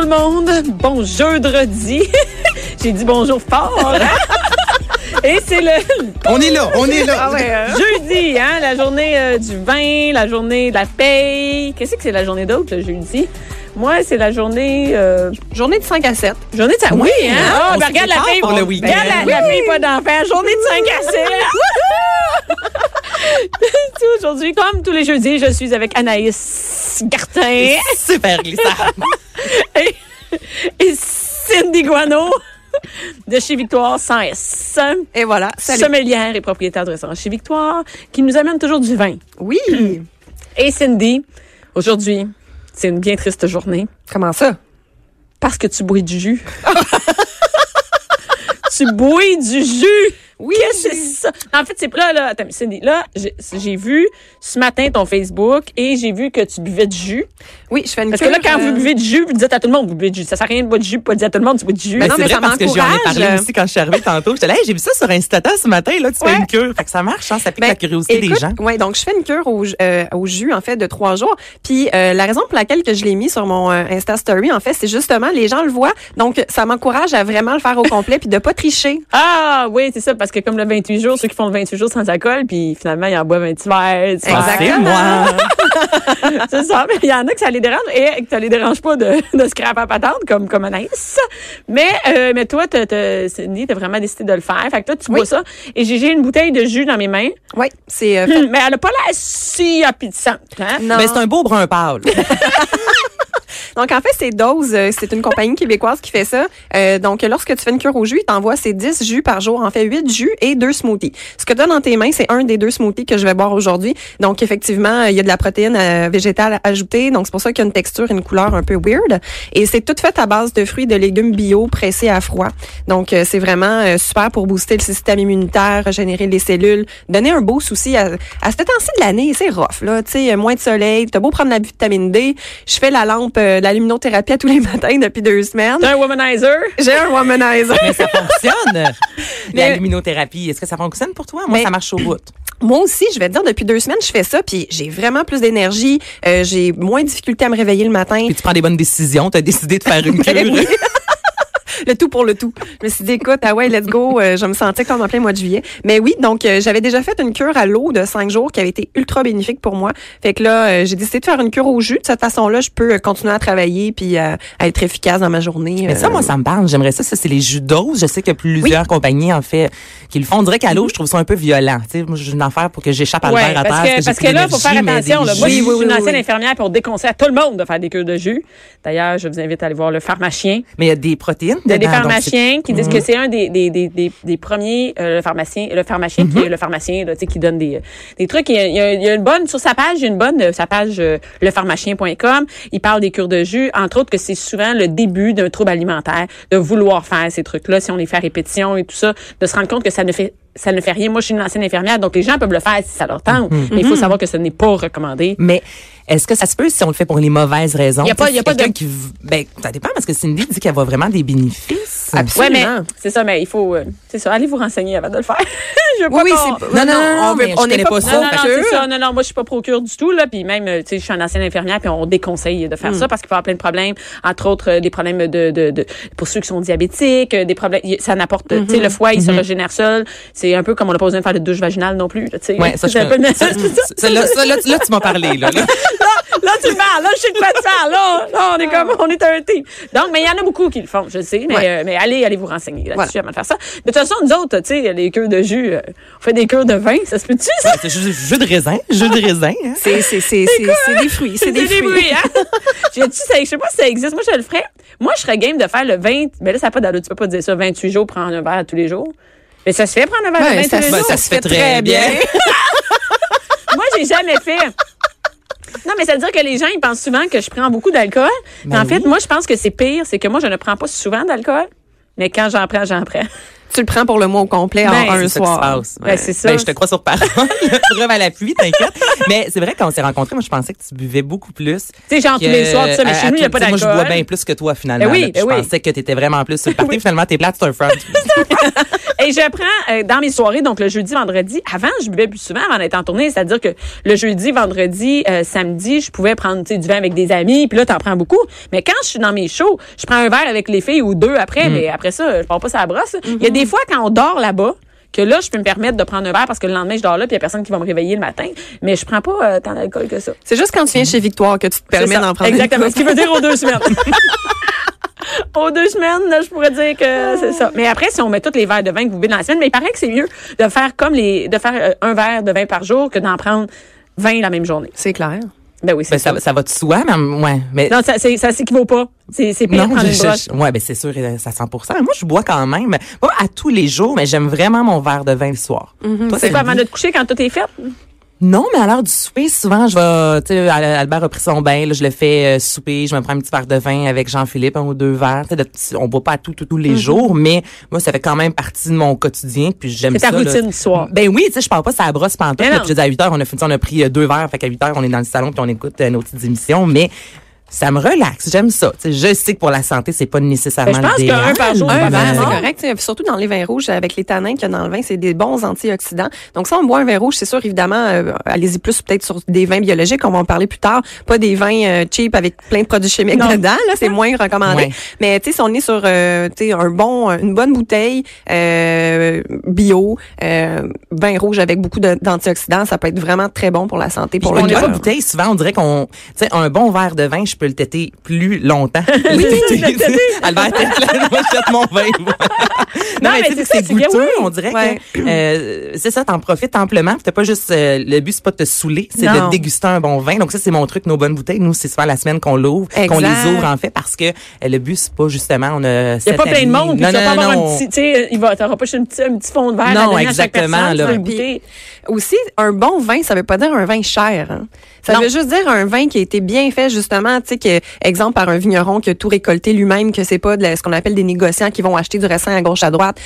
Tout le monde, bon jeudi. J'ai dit bonjour fort. hein? Et c'est le On est là, on est là. ah ouais, euh, jeudi, hein, la journée euh, du vin, la journée de la paye. Qu'est-ce que c'est la journée d'autre, le jeudi? Moi, c'est la journée... euh, Journée de 5 à 7. journée de... Oui, hein? Ah, on ben, regarde la pour le week-end. Regarde la, la fille pas d'enfant. Journée de 5 à 7. Tu sais, Aujourd'hui, comme tous les jeudis, je suis avec Anaïs Gartin Super glissade. et, et Cindy Guano de chez Victoire sans S. Et voilà. Salut. sommelière et propriétaire de restaurant chez Victoire, qui nous amène toujours du vin. Oui. Et Cindy, aujourd'hui, c'est une bien triste journée Comment ça? parce que tu bois du jus. tu bois du jus. Oui. C'est ça? En fait, c'est là, là, attends, Cindy, là, j'ai- j'ai vu ce matin ton Facebook et j'ai vu que tu buvais du jus. Oui, je fais une Parce que là, cure, quand euh, vous buvez du jus, vous dites à tout le monde, vous buvez du jus. Ça sert à rien de boire du jus, pas dire à tout le monde, tu bois du jus. Ben, non, c'est mais vrai ça parce que j'en ai parlé aussi quand je suis arrivée tantôt. J'étais là, Hey, j'ai vu ça sur Instagram ce matin, là, tu fais Ouais. une cure. Fait que ça marche, hein, ça pique Ben, la curiosité des écoute, gens. Ouais, donc je fais une cure au, euh, au jus en fait de trois jours. Puis euh, la raison pour laquelle que je l'ai mis sur mon euh, Insta Story en fait, c'est justement les gens le voient, donc ça m'encourage à vraiment le faire au complet puis de pas tricher. Ah, oui, c'est ça, parce que comme le 28 jours, ceux qui font le 28 jours sans alcool, puis finalement, ils en boivent un petit verre. tu vois. C'est Exactement. moi. c'est ça, mais il y en a que ça les dérange et que ça les dérange pas de, de scrap à patente comme, comme Anaïs. Mais, euh, mais toi, t'as, t'as, Cindy, t'as vraiment décidé de le faire. Fait que toi, tu Oui. bois ça. Et j'ai, j'ai une bouteille de jus dans mes mains. Oui, c'est euh, fait- Mais elle a pas l'air si appétissante, hein? non. Ben, c'est un beau brun pâle. Donc, en fait, c'est Dose. euh, C'est une compagnie québécoise qui fait ça. Euh, donc, lorsque tu fais une cure au jus, il t'envoie ces 10 jus par jour. En fait, 8 jus et 2 smoothies. Ce que tu as dans tes mains, c'est un des deux smoothies que je vais boire aujourd'hui. Donc, effectivement, il y a de la protéine euh, végétale ajoutée. Donc, c'est pour ça qu'il y a une texture et une couleur un peu weird. Et c'est tout fait à base de fruits et de légumes bio pressés à froid. Donc, euh, c'est vraiment euh, super pour booster le système immunitaire, régénérer les cellules, donner un beau souci à, à ce temps-ci de l'année. C'est rough, là. Tu sais, moins de soleil. T'as beau prendre la vitamine D. Je fais la lampe, euh, de la luminothérapie à tous les matins depuis deux semaines. T'es un womanizer? J'ai un womanizer. Mais ça fonctionne. La luminothérapie, est-ce que ça fonctionne pour toi? Moi, Mais- ça marche au bout. Moi aussi, je vais te dire, depuis deux semaines, je fais ça, puis j'ai vraiment plus d'énergie. euh, j'ai moins de difficulté à me réveiller le matin. Puis tu prends des bonnes décisions. Tu as décidé de faire une cure. Le tout pour le tout. Je me suis dit, écoute, ah ouais, let's go. euh, je me sentais comme en plein mois de juillet. Mais oui, donc euh, j'avais déjà fait une cure à l'eau de cinq jours qui avait été ultra bénéfique pour moi. Fait que là, euh, j'ai décidé de faire une cure au jus. De cette façon-là, je peux continuer à travailler puis à être efficace dans ma journée. Mais ça, moi, ça me parle. J'aimerais ça. Ça, c'est les jus d'ose. Je sais a plusieurs compagnies, en fait, qui le font. On dirait qu'à l'eau, je trouve ça un peu violent. Tu sais, moi, j'ai une affaire pour que j'échappe à le Ouais, verre à parce terre. que, parce que là, il faut faire attention. des Là. Moi, jus- je suis oui, une ancienne infirmière pour déconseiller à tout le monde de faire des cures de jus. D'ailleurs, je vous invite à aller voir le pharmacien. Mais il y a des protéines Il y a des pharmaciens qui disent Mhm. que c'est un des, des, des, des, des premiers, euh, le pharmacien, le pharmacien qui est le pharmacien, là, tu sais, qui donne des, des trucs. Il y, a, il y a- il y a une bonne, sur sa page, il y a une bonne, euh, sa page, euh, lepharmacien.com. Il parle des cures de jus, entre autres que c'est souvent le début d'un trouble alimentaire, de vouloir faire ces trucs-là, si on les fait à répétition et tout ça, de se rendre compte que ça ne fait ça ne fait rien. Moi, je suis une ancienne infirmière, donc les gens peuvent le faire si ça leur tente. Mhm. Mais il faut savoir que ce n'est pas recommandé. Mais est-ce que ça se peut si on le fait pour les mauvaises raisons? Il y a pas- y a pas quelqu'un de- qui ben, ça dépend parce que Cindy dit qu'elle voit vraiment des bénéfices. Absolument. Ouais, mais c'est ça, mais il faut, euh, c'est ça, allez vous renseigner avant de le faire. je veux pas Oui, oui, c'est Non, non, non, on n'est connais pas ça. Non, non, non, ça. Non, non, moi, je suis pas procure du tout, là. Puis même, euh, tu sais, je suis une ancienne infirmière, puis on déconseille de faire ça parce qu'il peut y avoir plein de problèmes. Entre autres, euh, des problèmes de, de, de, pour ceux qui sont diabétiques, euh, des problèmes, ça n'apporte, tu sais, le foie, il se régénère seul. C'est un peu comme on n'a pas besoin de faire de douche vaginale non plus, là, tu sais. Ouais, ça, je C'est un peu- connais. ça, ça, là, ça, là, tu- là, tu m'as parlé, là. là. là, tu parles. Là, je sais de quoi tu parles. Là, là, on est comme, on est un team. Donc, mais il y en a beaucoup qui le font, je sais. Mais, Ouais. euh, mais allez, allez vous renseigner là-dessus Voilà. avant de faire ça. De toute façon, nous autres, tu sais, les cures de jus, euh, on fait des cures de vin. Ça se peut-tu, ça? C'est jus, jus de raisin, jus de raisin. hein. C'est c'est c'est c'est c'est des fruits, c'est des fruits. bruits, hein? Je sais pas si ça existe. Moi, je le ferais. Moi, je serais game de faire le 20. Mais là, ça n'a pas d'allure. Tu peux pas dire ça. 28 jours, prendre un verre tous les jours. Mais ça se fait prendre un verre ça tous les jours. Ben, ça se fait très bien. Moi, j'ai jamais fait. Non, mais ça veut dire que les gens, ils pensent souvent que je prends beaucoup d'alcool. Mais Ben en fait, moi, je pense que c'est pire. C'est que moi, je ne prends pas souvent d'alcool. Mais quand j'en prends, j'en prends. Tu le prends pour le mois au complet Ben, en un C'est ça qui se soir. passe. Ben, c'est ça. Ben, je te crois sur parole. Preuve à l'appui, t'inquiète. Mais c'est vrai, quand on s'est rencontrés, moi, je pensais que tu buvais beaucoup plus. Tu sais, genre tous les soirs, tout ça, mais à- chez nous, il n'y a tout- pas tu sais, Moi, je bois d'alcool. bien plus que toi, finalement. Ben oui, ben je oui. pensais que t'étais vraiment plus sur le party. Finalement, t'es plate, c'est un front. Et je prends euh, dans mes soirées, donc le jeudi, vendredi. Avant, je buvais plus souvent avant d'être en tournée. C'est-à-dire que le jeudi, vendredi, euh, samedi, je pouvais prendre tu du vin avec des amis. Puis là, t'en prends beaucoup. Mais quand je suis dans mes shows, je prends un verre avec les filles ou deux après. Mm. Mais après ça, je pars pas ça à la brosse. Il y a des fois, quand on dort là-bas, que là, je peux me permettre de prendre un verre parce que le lendemain, je dors là, puis il y a personne qui va me réveiller le matin. Mais je prends pas euh, tant d'alcool que ça. C'est juste quand tu viens chez Victoire que tu te permets d'en prendre Exactement. Ce qui veut dire aux deux semaines. aux deux semaines, là, je pourrais dire que c'est ça. Mais après, si on met tous les verres de vin que vous buvez dans la semaine, mais il paraît que c'est mieux de faire comme les, de faire euh, un verre de vin par jour que d'en prendre 20 la même journée. C'est clair. Ben oui, c'est Ben, ça. ça, ça va de soi, mais ouais. Mais Non, ça, c'est- ça s'équivaut pas. C'est, c'est pire non, prendre je- une broche. je- ouais, ben c'est sûr, ça 100 Moi, je bois quand même, pas à tous les jours, mais j'aime vraiment mon verre de vin le soir. Toi, Mm-hmm. C'est pas avant de te coucher quand tout est fait? Non, mais à l'heure du souper, souvent, je vais, tu sais, Al- Albert a pris son bain, là, je le fais euh, souper, je me prends un petit verre de vin avec Jean-Philippe, un ou deux verres. Tu sais, on boit pas tout, tout, tous les jours, mais moi, ça fait quand même partie de mon quotidien, puis j'aime C'est ça. ta là. routine du soir. Ben oui, tu sais, je parle pas ça brosse pantoute. Puis je dis à 8 heures, on a fini, on a pris euh, deux verres, fait qu'à 8 heures, on est dans le salon puis on écoute euh, nos petites émissions, mais ça me relaxe, j'aime ça. Tu sais, je sais que pour la santé, c'est pas nécessairement Ben, je pense qu'un par jour, Un c'est pas verre, c'est correct. tu sais, Surtout dans les vins rouges, avec les tanins qu'il y a dans le vin, c'est des bons antioxydants. Donc, si on boit un vin rouge, c'est sûr, évidemment, euh, allez-y plus peut-être sur des vins biologiques, on va en parler plus tard. Pas des vins euh, cheap avec plein de produits chimiques Non. dedans. Là, c'est moins recommandé. Ouais. Mais tu sais, si on est sur euh, tu sais, un bon, une bonne bouteille euh, bio, euh, vin rouge avec beaucoup d'antioxydants, ça peut être vraiment très bon pour la santé, pour Puis le on n'est pas cœur. bouteille, souvent on dirait qu'on, tu sais, un bon verre de vin, je peux le têter plus longtemps. Oui, Le le têter. Albert moi je mon vin. non, Non, mais, mais tu sais, c'est goûteux, oui. on dirait Ouais. que euh, c'est ça, t'en profites amplement. puis T'as pas juste euh, le but c'est pas de te saouler, c'est de déguster un bon vin. Donc ça c'est mon truc, nos bonnes bouteilles. Nous c'est souvent la semaine qu'on l'ouvre, qu'on les ouvre en fait parce que euh, le but c'est pas justement on a. Il n'y a pas plein de monde, puis tu vas pas avoir un petit, tu sais, il va, t'auras pas juste un petit, un petit fond de verre à Non, donner à chaque exactement, personne, là. Aussi, un bon vin, ça veut pas dire un vin cher. hein. Ça Non. veut juste dire un vin qui a été bien fait, justement, tu sais, que, exemple, par un vigneron qui a tout récolté lui-même, que c'est pas de la- ce qu'on appelle des négociants qui vont acheter du raisin à gauche, à droite,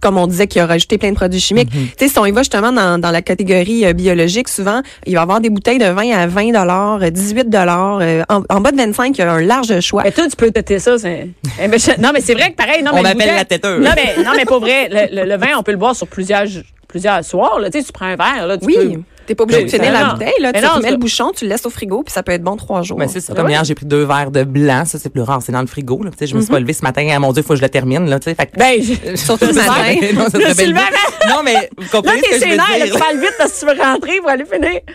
comme on disait, qui a rajouté plein de produits chimiques. Mm-hmm. Tu sais, si on y va justement dans, dans la catégorie euh, biologique, souvent, il va y avoir des bouteilles de vin à 20 dollars, 18 dollars, en, en bas de 25, il y a un large choix. Mais toi, tu peux têter ça. c'est- Eh ben, Non, mais c'est vrai que pareil. Non, On m'appelle la têteuse. Non, mais, non, mais pas vrai. Le, le- le vin, on peut le boire sur plusieurs, plusieurs soirs. Là. Tu sais, tu prends un verre. Là, tu Oui, peux- t'es pas obligé Mais de finir la bouteille, là. Mais Tu non, remets ça- le bouchon, tu le laisses au frigo, puis ça peut être bon trois jours. Ben, c'est ça. Comme hier, j'ai pris deux verres de blanc. Ça, c'est plus rare. C'est dans le frigo, là. Tu sais, je me suis pas levée ce matin. Ah, mon Dieu, faut que je le termine, là. Tu sais, fait que- Ben, Surtout le matin. non, ça serait. Non, mais vous Là, comprenez ce t'es que je veux sénère, là, dire. tu parles vite parce que tu veux rentrer pour aller finir.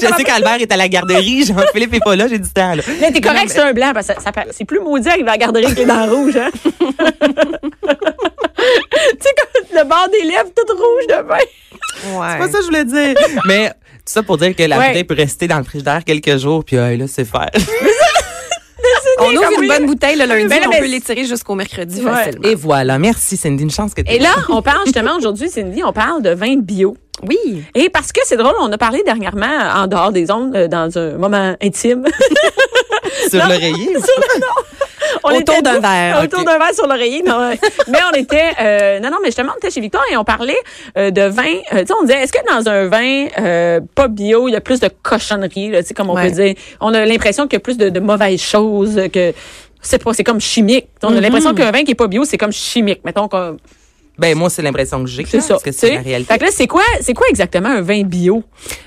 Je sais qu'Albert est à la garderie, Jean-Philippe est pas là, j'ai du temps, là. Mais t'es correct, c'est un blanc, parce que c'est plus maudit arriver à la garderie avec les dents rouges, hein? tu sais, comme le bord des lèvres tout rouge de vin. Ouais. C'est pas ça que je voulais dire. Mais tout ça pour dire que la Ouais. bouteille peut rester dans le frigidaire quelques jours, puis euh, là, c'est faire. On ouvre une oui. bonne bouteille le lundi, Ben là, on peut l'étirer jusqu'au mercredi Ouais. facilement. Et voilà. Merci, Cindy. Une chance que tu Et là, on parle justement aujourd'hui, Cindy, on parle de vin bio. Oui. Et parce que c'est drôle, on a parlé dernièrement en dehors des ondes, euh, dans un moment intime. sur l'oreiller. On Autour d'un verre, Autour d'un verre sur l'oreiller. Non, mais on était, euh, non, non, mais justement, on était chez Victor et on parlait euh, de vin. Euh, tu sais, on disait, est-ce que dans un vin euh, pas bio, il y a plus de cochonnerie, là, tu sais, comme on Ouais. peut dire? On a l'impression qu'il y a plus de, de mauvaises choses que. C'est pas, c'est comme chimique. On a l'impression qu'un vin qui est pas bio, c'est comme chimique. Mettons qu'on. Ben, moi, c'est l'impression que j'ai. C'est là, ça. Parce que c'est la réalité. Fait que là, c'est quoi, c'est quoi exactement un vin bio?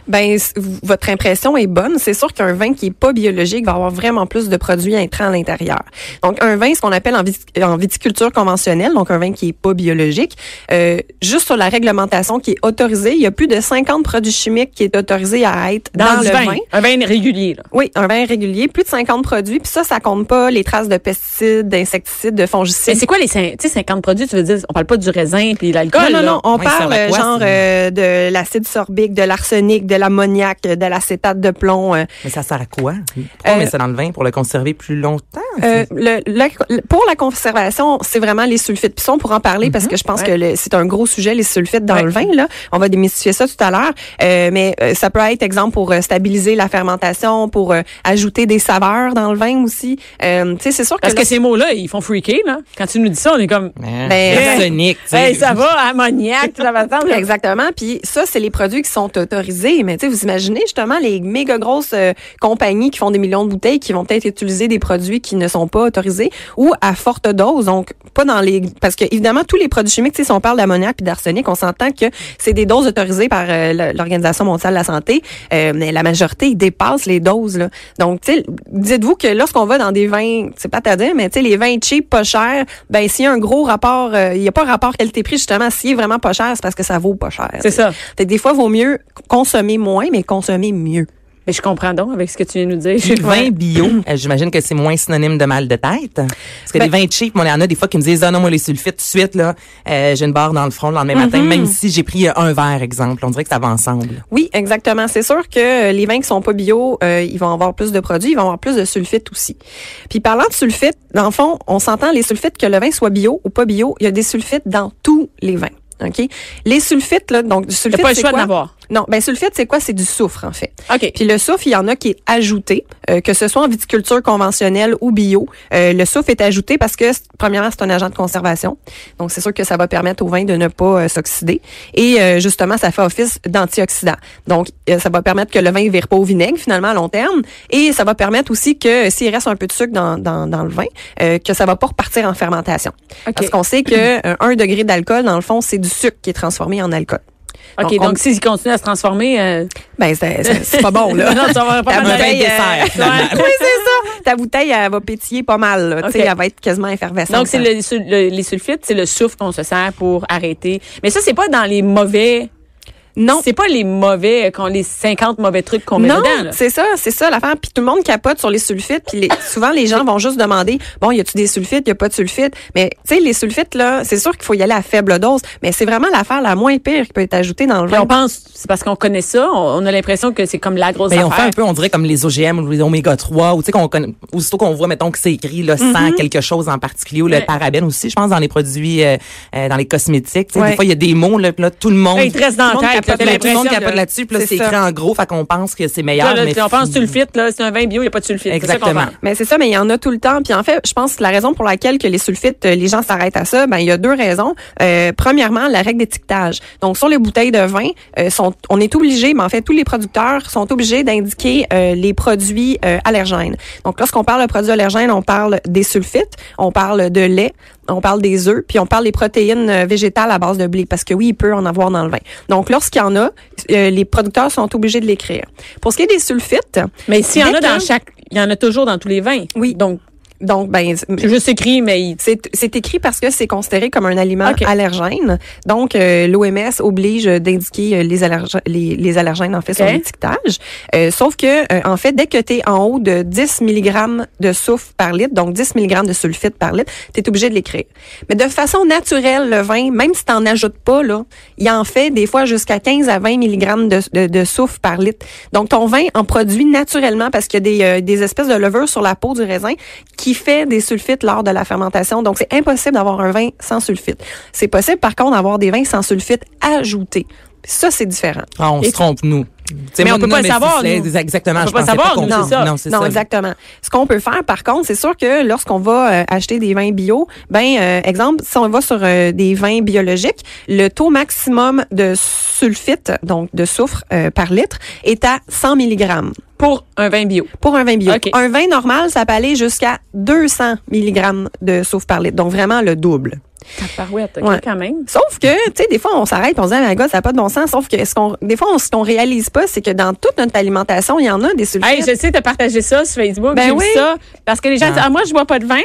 Ben, votre impression est bonne. C'est sûr qu'un vin qui est pas biologique va avoir vraiment plus de produits intrants à l'intérieur. Donc, un vin, ce qu'on appelle en, viti- en viticulture conventionnelle, donc un vin qui est pas biologique, euh, juste sur la réglementation qui est autorisée, il y a plus de 50 produits chimiques qui est autorisé à être dans, le vin. vin. Un vin régulier, là. Oui, un vin régulier, plus de 50 produits. Puis ça, ça compte pas les traces de pesticides, d'insecticides, de Mais fongicides. c'est quoi les tu sais, 50 produits? Tu veux dire, on parle pas du raisin puis l'alcool. Non, non, non. On parle euh, quoi, genre euh, de l'acide sorbique, de l'arsenic, de l'ammoniac, euh, de l'acétate de plomb. euh, Mais ça sert à quoi? Pourquoi on Euh, met ça dans le vin pour le conserver plus longtemps? Euh, le, le- pour la conservation, c'est vraiment les sulfites. Puis ça, on pourra en parler parce que je pense Ouais. que le- c'est un gros sujet, les sulfites dans Ouais. le vin. Là. On va démystifier ça tout à l'heure. Euh, mais euh, ça peut être, exemple, pour euh, stabiliser la fermentation, pour euh, ajouter des saveurs dans le vin aussi. Euh, tu sais, c'est sûr que... Parce que ces mots-là, ils font freaker, là. Quand tu nous dis ça, on est comme. Hein? Ben, sais. Hey, ça va, ammoniac, tout ça va ensemble. Exactement. Puis ça, c'est les produits qui sont autorisés. Mais tu sais, vous imaginez justement les méga grosses euh, compagnies qui font des millions de bouteilles qui vont peut-être utiliser des produits qui ne sont pas autorisés ou à forte dose. Donc pas dans les parce que évidemment tous les produits chimiques, tu sais, si on parle d'ammoniac puis d'arsenic, on s'entend que c'est des doses autorisées par euh, l'Organisation mondiale de la santé. Euh, mais la majorité ils dépassent les doses. Là. Donc tu sais, dites-vous que lorsqu'on va dans des vins, c'est pas à dire, mais tu sais les vins cheap, pas chers, ben s'il y a un gros rapport, euh, il y a pas un rapport qualité-prix justement. S'il est vraiment pas cher, c'est parce que ça vaut pas cher. C'est ça. Fait que des fois, il vaut mieux consommer moins, mais consommer mieux. Mais je comprends donc avec ce que tu viens de nous dire. Le vin bio, euh, j'imagine que c'est moins synonyme de mal de tête. Parce que Ben- les vins cheap, moi, il y en a des fois qui me disent, ah non, moi, les sulfites, tout de suite, là, euh, j'ai une barre dans le front le lendemain matin, même si j'ai pris euh, un verre, exemple. On dirait que ça va ensemble. Oui, exactement. C'est sûr que euh, les vins qui sont pas bio, euh, ils vont avoir plus de produits, ils vont avoir plus de sulfites aussi. Puis parlant de sulfites, dans le fond, on s'entend les sulfites que le vin soit bio ou pas bio, il y a des sulfites dans tous les vins. OK? Les sulfites, là, donc du sulfite, pas le choix d'en avoir. Non, ben sulfite, c'est quoi? C'est du soufre, en fait. OK. Puis le soufre, il y en a qui est ajouté, euh, que ce soit en viticulture conventionnelle ou bio. Euh, le soufre est ajouté parce que, premièrement, c'est un agent de conservation. Donc, c'est sûr que ça va permettre au vin de ne pas euh, s'oxyder. Et euh, justement, ça fait office d'antioxydant. Donc, euh, ça va permettre que le vin ne vire pas au vinaigre, finalement, à long terme. Et ça va permettre aussi que, s'il reste un peu de sucre dans, dans, dans le vin, euh, que ça va pas repartir en fermentation. Parce qu'on sait que un degré d'alcool, dans le fond, c'est du sucre qui est transformé en alcool. OK, Donc, donc, on- s'ils continuent à se transformer. euh, Ben, c'est pas bon, là. non, ça va pas Ta mal bouteille, euh, oui, c'est ça. Ta bouteille, elle va pétiller pas mal. Là. Tu sais, OK. Elle va être quasiment effervescente. Donc, c'est le, sul- le- les sulfites, c'est le soufre qu'on se sert pour arrêter. Mais ça, c'est pas dans les mauvais. Non. C'est pas les mauvais, qu'on les 50 mauvais trucs qu'on met Non, dedans. là. c'est ça, c'est ça l'affaire. Puis tout le monde capote sur les sulfites. Puis les- souvent les gens vont juste demander, bon, y a-tu des sulfites, y a pas de sulfites. Mais tu sais, les sulfites là, c'est sûr qu'il faut y aller à faible dose. Mais c'est vraiment l'affaire la moins pire qui peut être ajoutée dans le Puis vin. on pense, c'est parce qu'on connaît ça, on, on a l'impression que c'est comme la grosse Ben, on affaire. fait un peu, on dirait comme les OGM ou les oméga 3, ou tu sais, qu'on connaît, aussitôt qu'on voit, mettons, que c'est écrit, là, sans quelque chose en particulier, ou le Ouais. parabène aussi, je pense, dans les produits, euh, euh, dans les cosmétiques. Ouais. Des fois, il y a des mots, là, tout le monde. Hey, il te reste dans Tout le capote t'as Là, tout le monde capote là-dessus, puis là, c'est écrit en gros, fait qu'on pense que c'est meilleur. là, mais on pense sulfite, là, c'est un vin bio, il n'y a pas de sulfite. Exactement. Mais c'est ça, mais il y en a tout le temps. Puis en fait, je pense que la raison pour laquelle que les sulfites, euh, les gens s'arrêtent à ça, ben il y a deux raisons. Euh, premièrement, la règle d'étiquetage. Donc sur les bouteilles de vin, euh, sont, on est obligé, mais en fait tous les producteurs sont obligés d'indiquer euh, les produits euh, allergènes. Donc lorsqu'on parle de produits allergènes, on parle des sulfites, on parle de lait, on parle des œufs, puis on parle des protéines euh, végétales à base de blé, parce que oui, il peut en avoir dans le vin. Donc lorsqu'il y en a, euh, les producteurs sont obligés de l'écrire. Pour ce qui est des sulfites, Mais s'il y en a dans que- chaque, il y en a toujours dans tous les vins. Oui. Donc, donc ben c'est juste écrit, mais C'est c'est écrit parce que c'est considéré comme un aliment allergène. Donc, euh, l'OMS oblige d'indiquer euh, les, allerg- les, les allergènes, en fait, sur l'étiquetage. Euh, sauf que, euh, en fait, dès que tu es en haut de 10 mg de soufre par litre, donc 10 mg de sulfite par litre, tu es obligé de l'écrire. Mais de façon naturelle, le vin, même si tu n'en ajoutes pas, là, il en fait des fois jusqu'à 15 à 20 mg de, de, de soufre par litre. Donc, ton vin en produit naturellement parce qu'il y a des, des espèces de levures sur la peau du raisin qui fait des sulfites lors de la fermentation. Donc, c'est impossible d'avoir un vin sans sulfite. C'est possible, par contre, d'avoir des vins sans sulfite ajoutés. Ça, c'est différent. Ah, on Et- se trompe, nous. Mais on peut non, pas le savoir. Exactement. On peut pas savoir, ça. Non, c'est Non, ça. exactement. Ce qu'on peut faire, par contre, c'est sûr que lorsqu'on va euh, acheter des vins bio, ben, euh, exemple, si on va sur euh, des vins biologiques, le taux maximum de sulfite, donc de soufre euh, par litre, est à 100 mg pour un vin bio. pour un vin bio. OK. Un vin normal, ça peut aller jusqu'à 200 mg de soufre par litre, donc vraiment le double. Tabarouette, OK, Ouais. quand même. Sauf que, tu sais, des fois, on s'arrête, on se dit, ah, my God, ça n'a pas de bon sens. Sauf que, ce qu'on, des fois, on, ce qu'on réalise pas, c'est que dans toute notre alimentation, il y en a des sulfites. Hey, je sais, t'as partagé ça sur Facebook. Ben oui. ça. Parce que les gens Ah. disent, ah, moi, je bois pas de vin.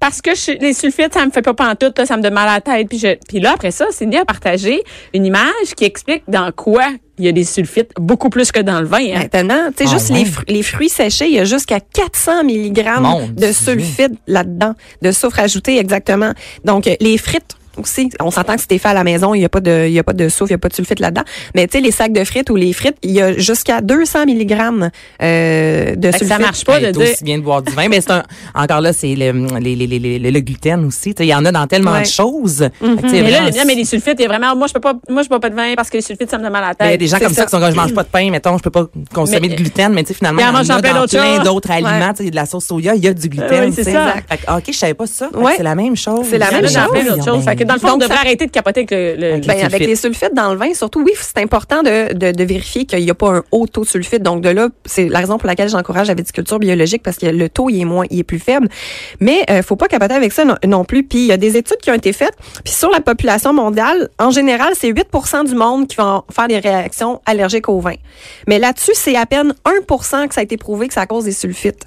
Parce que je- les sulfites, ça me fait pas pantoute, là, ça me donne mal à la tête. Puis, je, puis là, après ça, Cindy a partagé une image qui explique dans quoi il y a des sulfites, beaucoup plus que dans le vin. Hein. Maintenant, tu sais, Ah juste ouais. les, fru- les fruits séchés, il y a jusqu'à 400 mg Mon de sulfite là-dedans, de soufre ajouté exactement. Donc, euh, les frites aussi. On s'entend que c'était fait à la maison, il y a pas de, il y a pas de soufre, il y a pas de sulfite là-dedans. Mais tu sais, les sacs de frites ou les frites, il y a jusqu'à 200 mg euh, de sulfite. ça marche pas de dire. aussi bien de boire du vin. Mais c'est un, encore là, c'est le, les, les, les, les- le gluten aussi. Il y en a dans tellement Ouais. de choses. Tu sais, Mais là, vraiment, mais les sulfites, il y a vraiment, moi, je peux pas, moi, je bois pas de vin parce que les sulfites, ça me donne mal à la Ben, tête. des gens comme ça, ça. qui sont comme je mange pas de pain, mettons, je peux pas consommer Mais- de gluten, mais tu sais finalement Mais en il y en a plein dans d'autres plein choses. d'autres aliments, il y a de la sauce soya, il y a du gluten, Oui, c'est ça. Que, OK, je savais pas ça. C'est la même chose. C'est la même chose. Dans le fond, on devrait ça- arrêter de capoter avec le, le- Avec Ben, les avec sulfites. les sulfites dans le vin, surtout, oui, c'est important de, de, de vérifier qu'il n'y a pas un haut taux de sulfite. Donc, de là, c'est la raison pour laquelle j'encourage la viticulture biologique parce que le taux, il est moins, il est plus faible. Mais, euh, faut pas capoter avec ça non, non plus. Puis, il y a des études qui ont été faites. Puis, sur la population mondiale, en général, c'est 8 du monde qui vont faire des réactions allergiques au vin. Mais là-dessus, c'est à peine 1 que ça a été prouvé que à cause des sulfites.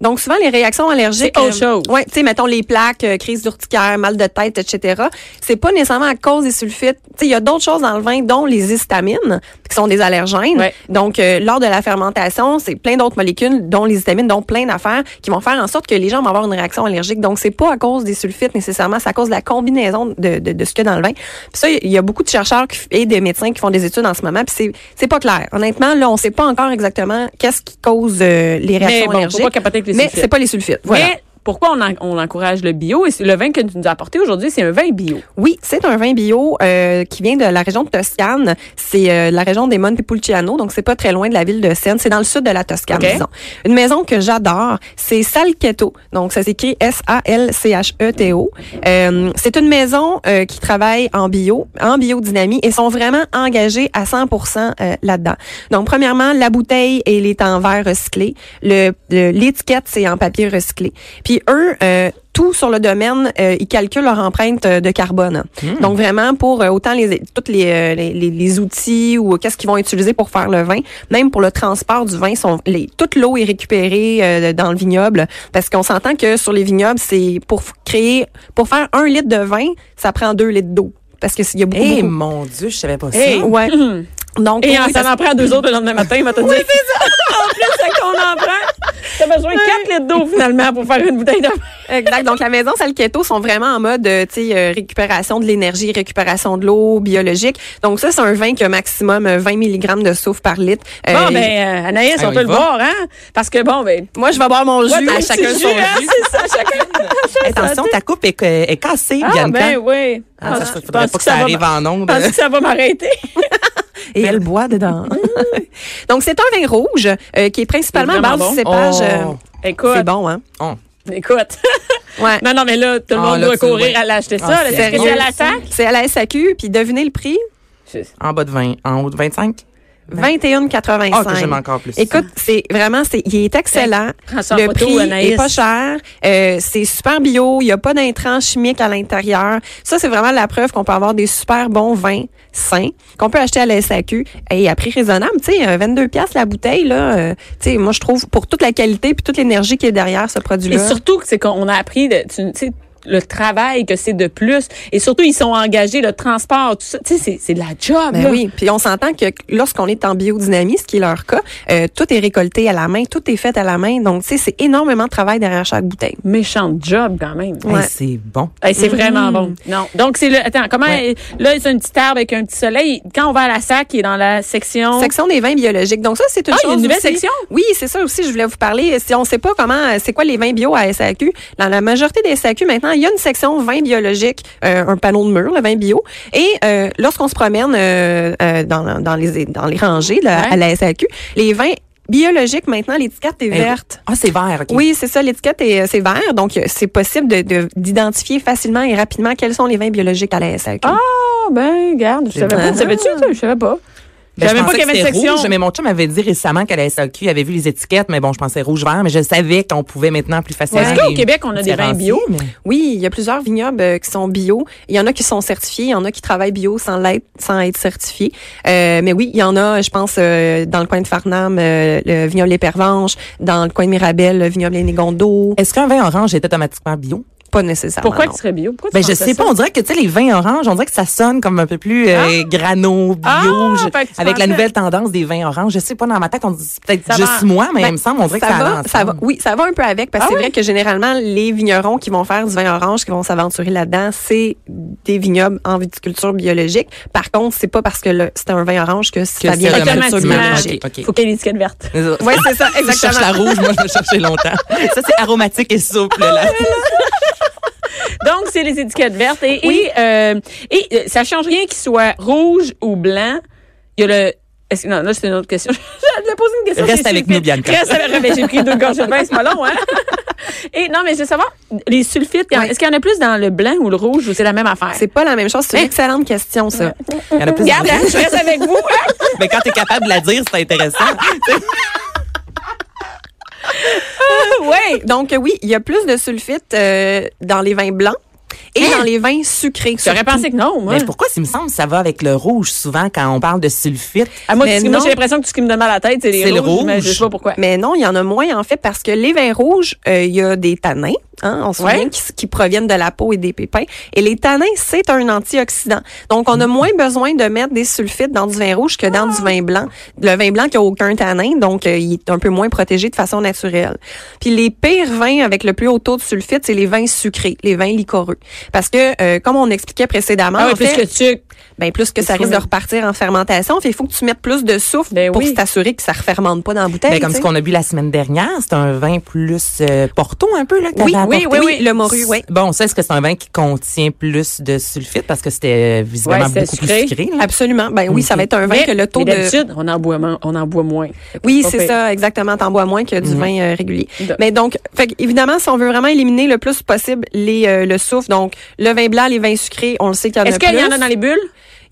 Donc, souvent, les réactions allergiques. C'est autre chose. Ouais, tu sais, mettons les plaques, euh, crise d'urticaire, mal de tête, etc. C'est pas nécessairement à cause des sulfites. Tu sais, il y a d'autres choses dans le vin, dont les histamines, qui sont des allergènes. Ouais. Donc, euh, lors de la fermentation, c'est plein d'autres molécules, dont les histamines, dont plein d'affaires, qui vont faire en sorte que les gens vont avoir une réaction allergique. Donc, c'est pas à cause des sulfites nécessairement, c'est à cause de la combinaison de, de, de ce qu'il y a dans le vin. Puis ça, il y a beaucoup de chercheurs qui- et des médecins qui font des études en ce moment, puis c'est c'est pas clair. Honnêtement, là, on sait pas encore exactement qu'est-ce qui cause euh, les Mais réactions faut allergiques. pas les mais sulfites. c'est pas les sulfites. Voilà. Mais pourquoi on, en- on encourage le bio? Et le vin que tu nous as apporté aujourd'hui, c'est un vin bio. Oui, c'est un vin bio euh, qui vient de la région de Toscane. C'est euh, la région des Monte Pulciano, donc c'est pas très loin de la ville de Seine. C'est dans le sud de la Toscane, disons. Une maison que j'adore, c'est Salchetto. Donc ça s'écrit S-A-L-C-H-E-T-O. Euh, c'est une maison euh, qui travaille en bio, en biodynamie et sont vraiment engagés à 100% euh, là-dedans. Donc premièrement, la bouteille elle est en verre recyclé. Le le- l'étiquette c'est en papier recyclé. Puis eux euh, tout sur le domaine, euh, ils calculent leur empreinte euh, de carbone. Donc vraiment pour euh, autant les toutes les, les, les- les outils ou qu'est-ce qu'ils vont utiliser pour faire le vin, même pour le transport du vin, sont les, toute l'eau est récupérée euh, dans le vignoble parce qu'on s'entend que sur les vignobles, c'est pour créer pour faire un litre de vin, ça prend deux litres d'eau parce que s'il y a beaucoup, Eh mon Dieu, je savais pas ça. Hey. ouais. Donc Et oui, ça en prend deux autres le lendemain matin, il va te dire. en plus, c'est qu'on en prend. T'as besoin de 4 litres d'eau, finalement, pour faire une bouteille de vin. Exact. Donc, la maison Salketo sont vraiment en mode, euh, tu sais, euh, récupération de l'énergie, récupération de l'eau biologique. Donc, ça, c'est un vin qui a maximum euh, 20 mg de soufre par litre. Euh, Bon, ben, euh, Anaïs, Ah, on on peut le va. boire, hein? Parce que, bon, ben. moi, je vais boire mon jus. Ouais, à chacun son jus, hein, jus. C'est ça, chacun. Attention, ta coupe est, est cassée, Ah, Bianca. ben oui. Ah, ça, je faudrait pas pense que ça arrive en ondes. Je pense que ça va m'arrêter? Et elle boit dedans. Donc, c'est un vin rouge euh, qui est principalement à base bon. cépage. Oh. euh, Écoute. c'est bon, hein? Oh. Écoute. Ouais. Non, non, mais là, tout le Ah, monde là, doit courir à l'acheter ça. Ah, sérieux? c'est à la sac? C'est à la SAQ, puis devinez le prix? En bas de 20. En haut de 25? 21,85. Ah, que j'aime encore plus. Écoute, c'est vraiment, c'est, il est excellent. Le photo, prix Anaïs. est pas cher. Euh, c'est super bio. Il y a pas d'intrants chimiques à l'intérieur. Ça, c'est vraiment la preuve qu'on peut avoir des super bons vins sains qu'on peut acheter à la SAQ et à prix raisonnable. Tu sais, euh, 22 pièces la bouteille là. euh, tu sais, moi je trouve pour toute la qualité puis toute l'énergie qui est derrière ce Et produit-là. surtout, c'est qu'on a appris, de, tu sais, le travail que c'est de plus. Et surtout, ils sont engagés, le transport, tout ça. Tu sais, c'est- c'est de la job, Ben là. oui, puis on s'entend que lorsqu'on est en biodynamie, ce qui est leur cas, euh, tout est récolté à la main, tout est fait à la main. Donc, tu sais, c'est énormément de travail derrière chaque bouteille. Méchante job, quand même. Hey, Ouais. c'est bon. Hey, c'est vraiment bon. Non. Donc, c'est le. Attends, comment. Là, c'est un petit arbre avec un petit soleil. Quand on va à la sac, qui est dans la section? Section des vins biologiques. Donc ça, c'est une Ah, il y a chose une nouvelle aussi- section? Oui, c'est ça aussi. Je voulais vous parler. Si on sait pas comment, c'est quoi les vins bio à SAQ. Dans la majorité des SAQ maintenant, il y a une section vins biologiques, euh, un panneau de mur, le vin bio. Et euh, lorsqu'on se promène euh, dans, dans les dans les rangées là, Ouais. à la SAQ, les vins biologiques maintenant, l'étiquette est Hey, verte. Ah, c'est vert, OK. Oui, c'est ça, l'étiquette est c'est vert, donc c'est possible de- de- d'identifier facilement et rapidement quels sont les vins biologiques à la SAQ. Ah, ben, regarde, je savais pas. Tu savais-tu, ça? Je savais pas. Ben, même pas qu'il y avait une section. rouge, mais mon chum m'avait dit récemment qu'à la SAQ, il avait vu les étiquettes, mais bon, je pensais rouge-vert, mais je savais qu'on pouvait maintenant plus facilement. Est-ce qu'au Québec, on a des vins bio? mais- Oui, il y a plusieurs vignobles euh, qui sont bio. Il y en a qui sont certifiés, il y en a qui travaillent bio sans l'être, sans être certifiés. Euh, mais oui, il y en a, je pense, euh, dans le coin de Farnham, euh, le vignoble Les Pervenches, dans le coin de Mirabel, le vignoble Les Négondos. Est-ce qu'un vin orange est automatiquement bio? Pas nécessairement. Pourquoi non. tu serais bio? Pourquoi tu Ben, je sais ça? pas, on dirait que, tu sais, les vins oranges, on dirait que ça sonne comme un peu plus euh, grano, bio, Ah, je- fait que tu avec la nouvelle tendance des vins oranges. Je sais pas, dans ma tête, on dit c'est peut-être Ça juste va. moi, mais Ben, il me semble, on dirait que ça, va, ça va. Oui, ça va un peu avec parce Ah que c'est oui? vrai que généralement les vignerons qui vont faire du vin orange, qui vont s'aventurer là-dedans, c'est des vignobles en viticulture biologique. Par contre, c'est pas parce que c'est un vin orange que, ça c'est vient de la biologique. Ok, ok. Faut qu'il y ait l'étiquette verte. Oui, c'est ça, Je cherche exactement. la rouge, moi, je vais chercher longtemps. Ça, c'est aromatique et souple, là. Donc, c'est les étiquettes vertes. Et, Oui. et, euh, et euh, ça change rien qu'il soit rouge ou blanc. Il y a le... est-ce que- non, là, c'est une autre question. Je vais poser une question. Reste avec nous, Bianca. Reste avec mais J'ai pris deux gorgées de vin, c'est pas long, hein? Et non, mais je veux savoir, les sulfites, Oui. est-ce qu'il y en a plus dans le blanc ou le rouge ou c'est la même affaire? C'est pas la même chose. C'est une Hein? excellente question, ça. Il y en a plus. Regarde, hein, je reste avec vous. hein? Mais quand t'es capable de la dire, c'est intéressant. Oui. Donc, oui, il y a plus de sulfite euh, dans les vins blancs et dans les vins sucrés. J'aurais pensé que non, moi. Mais pourquoi, s'il me semble, ça va avec le rouge souvent quand on parle de sulfite? Ah, moi, moi, j'ai l'impression que tout ce qui me donne mal à la tête, c'est les C'est le rouges, mais rouge. je sais pas pourquoi. Mais non, il y en a moins en fait parce que les vins rouges, euh, il y a des tanins, hein, on se Ouais. souvient, qui, qui proviennent de la peau et des pépins. Et les tanins, c'est un antioxydant. Donc, on a moins besoin de mettre des sulfites dans du vin rouge que dans Ah. du vin blanc. Le vin blanc qui a aucun tanin, donc euh, il est un peu moins protégé de façon naturelle. Puis les pires vins avec le plus haut taux de sulfite, c'est les vins sucrés, les vins liquoreux. Parce que, euh, comme on expliquait précédemment, Ah oui, en plus fait, que tu. Ben plus que ça risque de repartir en fermentation, fait il faut que tu mettes plus de soufre Ben pour oui. t'assurer que ça refermente pas dans la bouteille. Ben, comme ce qu'on a bu la semaine dernière, c'est un vin plus euh, Porto un peu, là, que Oui, oui, oui, oui, le morue, oui. Bon, ça, est-ce que c'est un vin qui contient plus de sulfite? Parce que c'était euh, visiblement Ouais, beaucoup sucré. plus sucré? là? Absolument. Ben oui, ça va être un vin Mais- que le taux mais de d'habitude, on en boit moins. On en boit moins. Oui, c'est ça, exactement. T'en bois moins que du vin euh, régulier. De- Mais donc, fait que, évidemment, si on veut vraiment éliminer le plus possible les euh, le soufre, donc le vin blanc, les vins sucrés, on le sait qu'il y en a Est-ce plus. qu'il y en a dans les bulles?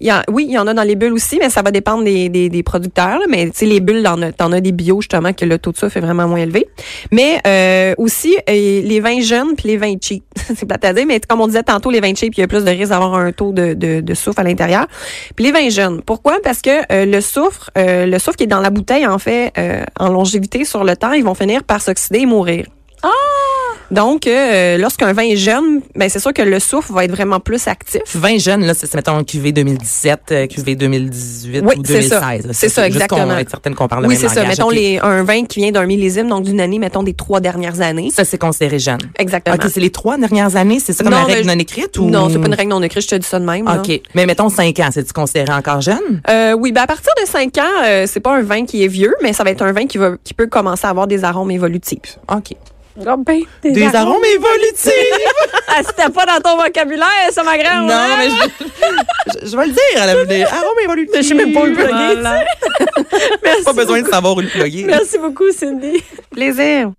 Il y oui, il y en a dans les bulles aussi, mais ça va dépendre des, des, des producteurs. là. Mais tu sais, les bulles, t'en as, t'en as des bio justement que le taux de soufre est vraiment moins élevé. Mais euh, aussi euh, les vins jeunes puis les vins cheap. c'est plate à dire, mais comme on disait tantôt, les vins cheap, il y a plus de risque d'avoir un taux de, de, de soufre à l'intérieur. Puis les vins jeunes. Pourquoi? Parce que euh, le soufre, euh, le soufre qui est dans la bouteille, en fait, euh, en longévité sur le temps, ils vont finir par s'oxyder et mourir. Donc, euh, lorsqu'un vin est jeune, ben c'est sûr que le soufre va être vraiment plus actif. Vin jeune, là, c'est, c'est, mettons, QV 2017, euh, QV 2018 Oui, ou c'est ça. 2016. là. C'est ça, juste exactement. va être certaine qu'on parle le Oui, même c'est ça. Mettons les, un vin qui vient d'un millésime, donc d'une année, mettons des trois dernières années. Ça, c'est considéré jeune. Exactement. OK, c'est les trois dernières années, c'est ça comme Non, la règle non écrite ou? Non, c'est pas une règle non écrite, je te dis ça de même. là. OK. Mais mettons 5 ans, c'est-tu considéré encore jeune? Euh, oui, ben à partir de 5 ans, euh, c'est pas un vin qui est vieux, mais ça va être un vin qui va qui peut commencer à avoir des arômes évolutifs. OK. Oh, ben, Des arômes évolutifs! Ah, c'était pas dans ton vocabulaire, ça, ma grande. non, hein? mais je, je, je vais le dire à l'avenir. Arômes évolutifs. Je sais même pas où le plugger, Voilà. Merci. Pas besoin de savoir où le plugger. Merci beaucoup, Cindy. Plaisir.